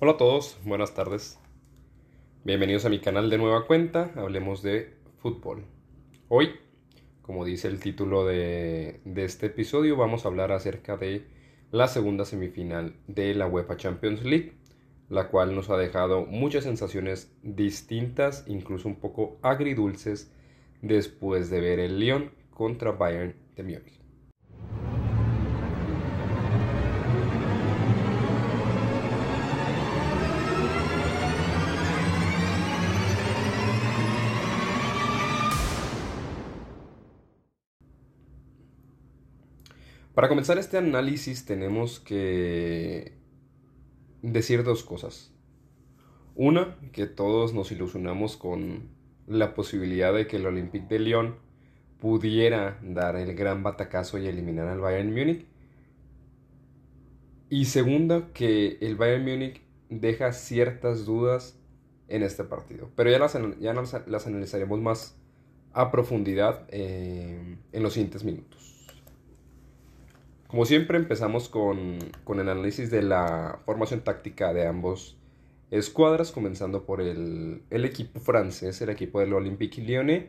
Hola a todos, buenas tardes. Bienvenidos a mi canal de nueva cuenta, hablemos de fútbol. Hoy, como dice el título de, este episodio, vamos a hablar acerca de la segunda semifinal de la UEFA Champions League, la cual nos ha dejado muchas sensaciones distintas, incluso un poco agridulces, después de ver el Lyon contra Bayern de Múnich. Para comenzar este análisis tenemos que decir dos cosas. Una, que todos nos ilusionamos con la posibilidad de que el Olympique de Lyon pudiera dar el gran batacazo y eliminar al Bayern Múnich. Y segunda, que el Bayern Múnich deja ciertas dudas en este partido. Pero ya las, las, analizaremos más a profundidad eh, en los siguientes minutos. Como siempre empezamos con, el análisis de la formación táctica de ambos escuadras, comenzando por el, equipo francés, el equipo del Olympique Lyonnais,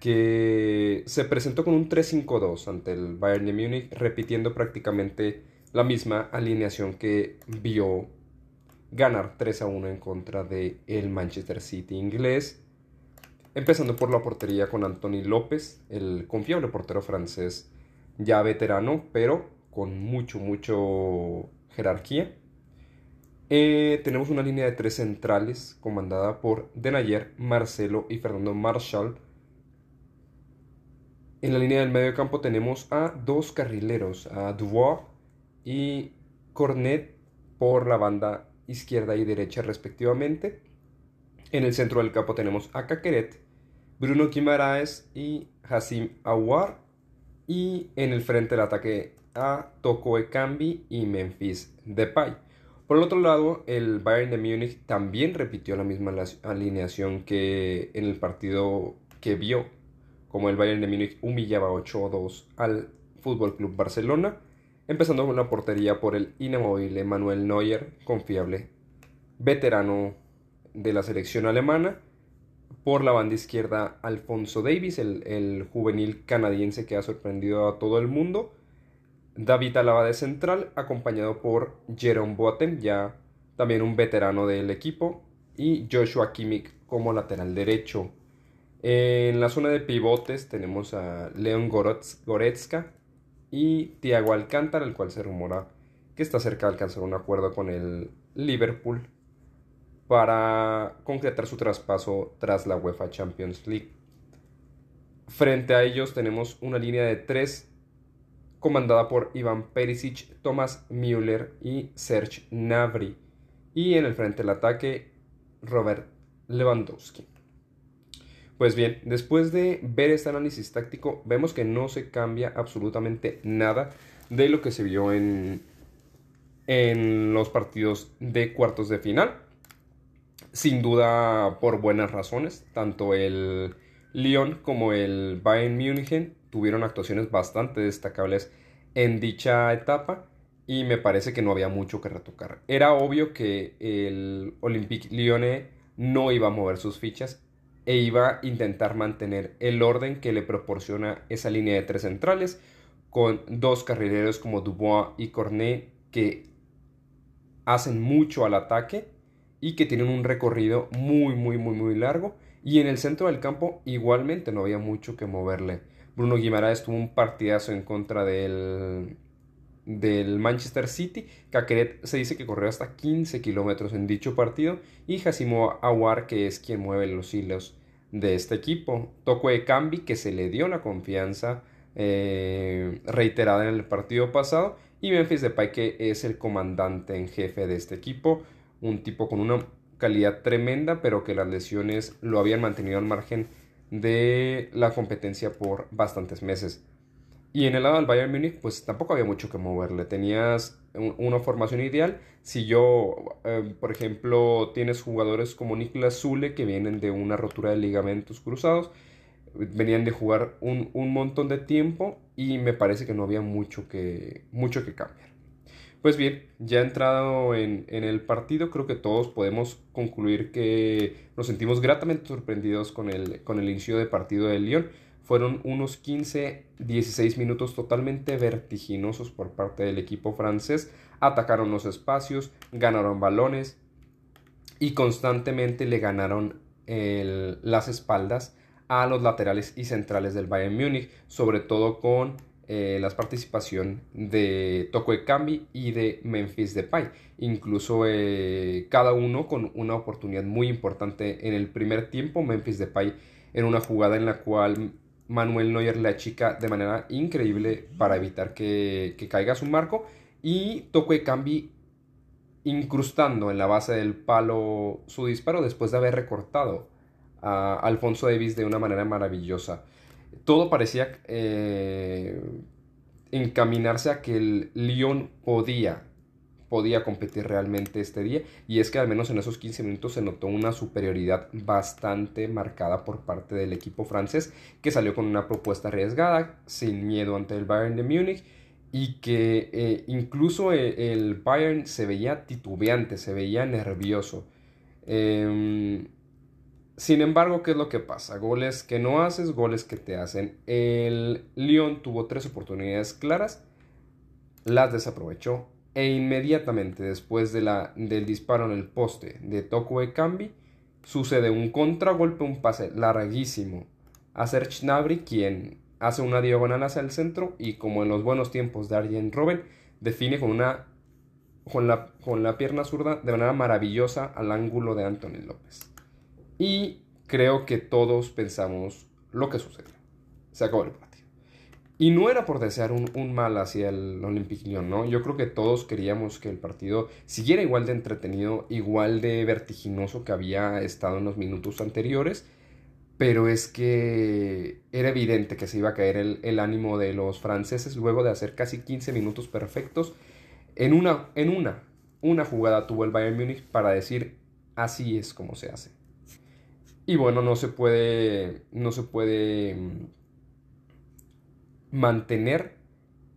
que se presentó con un 3-5-2 ante el Bayern de Múnich, repitiendo prácticamente la misma alineación que vio ganar 3 1 en contra el Manchester City inglés. Empezando por la portería con Anthony López, el confiable portero francés ya veterano, pero con mucho, mucho jerarquía. Eh, tenemos una línea de tres centrales comandada por Denayer, Marcelo y Fernando Marshall. En la línea del medio campo tenemos a dos carrileros, a Dubois y Cornet por la banda izquierda y derecha respectivamente. En el centro del campo tenemos a Caqueret, Bruno Guimaraes y Hassim Awar y en el frente del ataque a Toko Ekambi y Memphis Depay. Por el otro lado, el Bayern de Múnich también repitió la misma alineación que en el partido que vio, como el Bayern de Múnich humillaba 8-2 al Fútbol Club Barcelona, empezando con la portería por el inamovible Manuel Neuer, confiable veterano de la selección alemana, por la banda izquierda, Alfonso Davis, el, juvenil canadiense que ha sorprendido a todo el mundo. David Alaba de central, acompañado por Jerome Boateng, ya también un veterano del equipo. Y Joshua Kimmich como lateral derecho. En la zona de pivotes tenemos a Leon Goretzka y Thiago Alcántara, el cual se rumora que está cerca de alcanzar un acuerdo con el Liverpool para concretar su traspaso tras la UEFA Champions League. Frente a ellos tenemos una línea de tres comandada por Iván Perisic, Thomas Müller y Serge Gnabry. Y en el frente del ataque, Robert Lewandowski. Pues bien, después de ver este análisis táctico, vemos que no se cambia absolutamente nada de lo que se vio en, en los partidos de cuartos de final sin duda por buenas razones. Tanto el Lyon como el Bayern München tuvieron actuaciones bastante destacables en dicha etapa y me parece que no había mucho que retocar. Era obvio que el Olympique Lyonnais no iba a mover sus fichas e iba a intentar mantener el orden que le proporciona esa línea de tres centrales con dos carrileros como Dubois y Cornet que hacen mucho al ataque y que tienen un recorrido muy, muy, muy, muy largo. Y en el centro del campo igualmente no había mucho que moverle. Bruno Guimaraes tuvo un partidazo en contra del, del Manchester City. Caqueret se dice que corrió hasta 15 kilómetros en dicho partido. Y Jacimo Aguar, que es quien mueve los hilos de este equipo. Toco de Cambi, que se le dio la confianza eh, reiterada en el partido pasado. Y Memphis Depay, que es el comandante en jefe de este equipo un tipo con una calidad tremenda, pero que las lesiones lo habían mantenido al margen de la competencia por bastantes meses. Y en el lado del Bayern Múnich, pues tampoco había mucho que moverle. Tenías una formación ideal. Si yo, eh, por ejemplo, tienes jugadores como Niklas Zule que vienen de una rotura de ligamentos cruzados, venían de jugar un, un montón de tiempo y me parece que no había mucho que, mucho que cambiar. Pues bien, ya entrado en, el partido, creo que todos podemos concluir que nos sentimos gratamente sorprendidos con el, inicio de partido del Lyon. Fueron unos 15-16 minutos totalmente vertiginosos por parte del equipo francés. Atacaron los espacios, ganaron balones y constantemente le ganaron las espaldas a los laterales y centrales del Bayern Múnich, sobre todo con eh, la participación de Toko Ekambi y de Memphis Depay. Incluso eh, cada uno con una oportunidad muy importante en el primer tiempo. Memphis Depay en una jugada en la cual Manuel Neuer le achica de manera increíble para evitar que, que caiga su marco. Y Toko Ekambi incrustando en la base del palo su disparo después de haber recortado a Alfonso Davis de una manera maravillosa. Todo parecía eh, encaminarse a que el Lyon podía, podía competir realmente este día. Y es que al menos en esos 15 minutos se notó una superioridad bastante marcada por parte del equipo francés, que salió con una propuesta arriesgada, sin miedo ante el Bayern de Múnich y que eh, incluso eh, el, Bayern se veía titubeante, se veía nervioso. Em, sin embargo, ¿qué es lo que pasa? Goles que no haces, goles que te hacen. El Lyon tuvo tres oportunidades claras, las desaprovechó e inmediatamente después de la, del disparo en el poste de Toko Ekambi, sucede un contragolpe, un pase larguísimo a Serge quien hace una diagonal hacia el centro y como en los buenos tiempos de Arjen Robben, define con una con la, con la pierna zurda de manera maravillosa al ángulo de Anthony López. Y creo que todos pensamos lo que sucedió. Se acabó el partido. Y no era por desear un, un mal hacia el Olympique Lyon, ¿no? Yo creo que todos queríamos que el partido siguiera igual de entretenido, igual de vertiginoso que había estado en los minutos anteriores pero es que era evidente que se iba a caer el, ánimo de los franceses luego de hacer casi 15 minutos perfectos. En una, en una, una jugada tuvo el Bayern Múnich para decir así es como se hace. Y bueno, no se puede, no se puede mm, mantener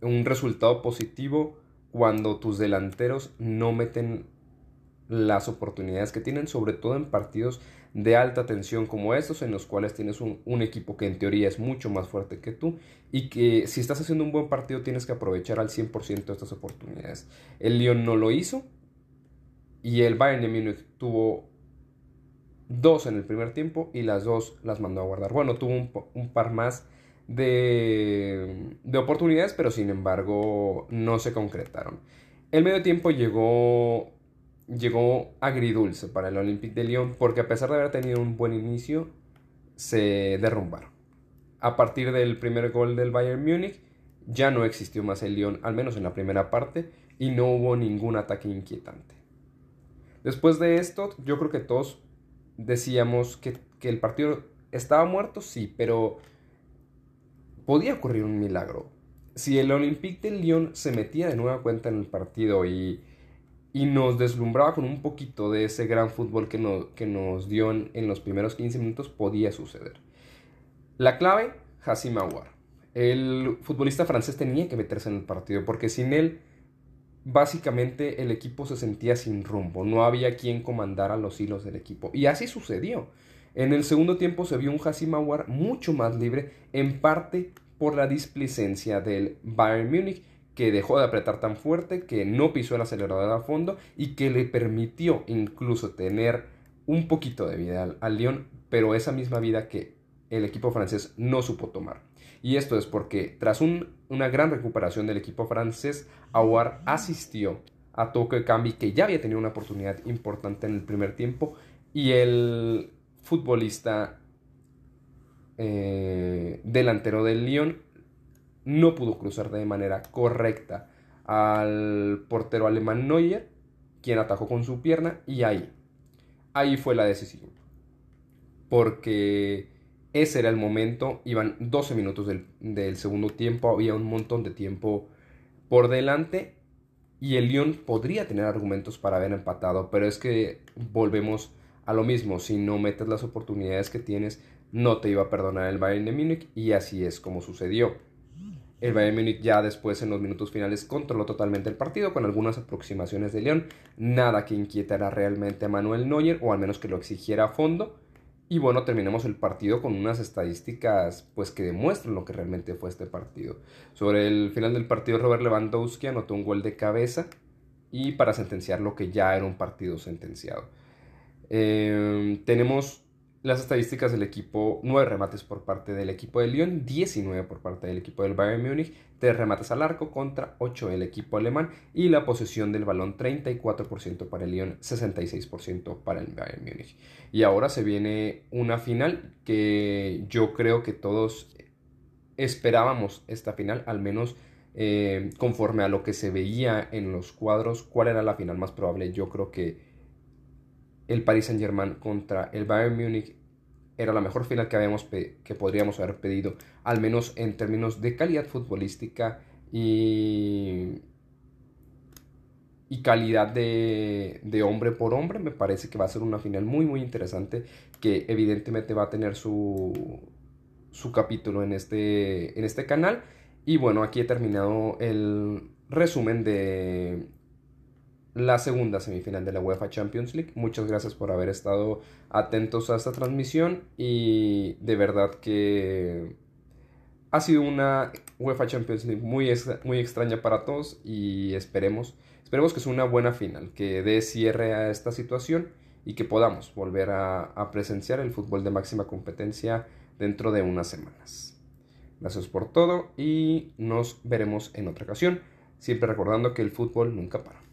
un resultado positivo cuando tus delanteros no meten las oportunidades que tienen, sobre todo en partidos de alta tensión como estos, en los cuales tienes un, equipo que en teoría es mucho más fuerte que tú y que si estás haciendo un buen partido tienes que aprovechar al 100% estas oportunidades. El Lyon no lo hizo y el Bayern de Múnich tuvo dos en el primer tiempo y las dos las mandó a guardar. Bueno, tuvo un, par más de, de oportunidades, pero sin embargo no se concretaron. El medio tiempo llegó llegó agridulce para el Olympique de Lyon porque a pesar de haber tenido un buen inicio, se derrumbaron. A partir del primer gol del Bayern Múnich, ya no existió más el Lyon, al menos en la primera parte, y no hubo ningún ataque inquietante. Después de esto, yo creo que todos decíamos que, que el partido estaba muerto, sí, pero podía ocurrir un milagro. Si el Olympique de Lyon se metía de nueva cuenta en el partido y y nos deslumbraba con un poquito de ese gran fútbol que, que nos dio en, los primeros 15 minutos, podía suceder. La clave, Hassim Aouar. El futbolista francés tenía que meterse en el partido porque sin él, básicamente el equipo se sentía sin rumbo, no había quien comandara los hilos del equipo. Y así sucedió. En el segundo tiempo se vio un Hassim mucho más libre, en parte por la displicencia del Bayern Múnich que dejó de apretar tan fuerte, que no pisó el acelerador a fondo y que le permitió incluso tener un poquito de vida al, al Lyon, pero esa misma vida que el equipo francés no supo tomar. Y esto es porque tras una gran recuperación del equipo francés, Aouar asistió a Toque Cambi, que ya había tenido una oportunidad importante en el primer tiempo, y el futbolista eh, delantero del Lyon no pudo cruzar de manera correcta al portero alemán Neuer, quien atajó con su pierna y ahí, ahí fue la decisión. Porque ese era el momento, iban 12 minutos del, segundo tiempo, había un montón de tiempo por delante y el Lyon podría tener argumentos para haber empatado, pero es que volvemos a lo mismo, si no metes las oportunidades que tienes, no te iba a perdonar el Bayern de Múnich y así es como sucedió. El Bayern Múnich ya después en los minutos finales controló totalmente el partido con algunas aproximaciones de León, nada que inquietara realmente a Manuel Neuer o al menos que lo exigiera a fondo. Y bueno, terminamos el partido con unas estadísticas pues que demuestran lo que realmente fue este partido. Sobre el final del partido Robert Lewandowski anotó un gol de cabeza y para sentenciar lo que ya era un partido sentenciado. Eh, tenemos las estadísticas del equipo, 9 remates por parte del equipo de Lyon, 19 por parte del equipo del Bayern Múnich, 3 remates al arco contra 8 del equipo alemán y la posesión del balón 34% para el Lyon, 66% para el Bayern Múnich. Y ahora se viene una final que yo creo que todos esperábamos esta final, al menos eh, conforme a lo que se veía en los cuadros, cuál era la final más probable. Yo creo que el Paris Saint Germain contra el Bayern Múnich era la mejor final que, habíamos que podríamos haber pedido, al menos en términos de calidad futbolística y, y calidad de, de, hombre por hombre. Me parece que va a ser una final muy muy interesante que evidentemente va a tener su, su capítulo en este, en este canal. Y bueno, aquí he terminado el resumen de la segunda semifinal de la UEFA Champions League. Muchas gracias por haber estado atentos a esta transmisión y de verdad que ha sido una UEFA Champions League muy, muy extraña para todos y esperemos, esperemos que sea una buena final, que dé cierre a esta situación y que podamos volver a, a presenciar el fútbol de máxima competencia dentro de unas semanas. Gracias por todo y nos veremos en otra ocasión, siempre recordando que el fútbol nunca para.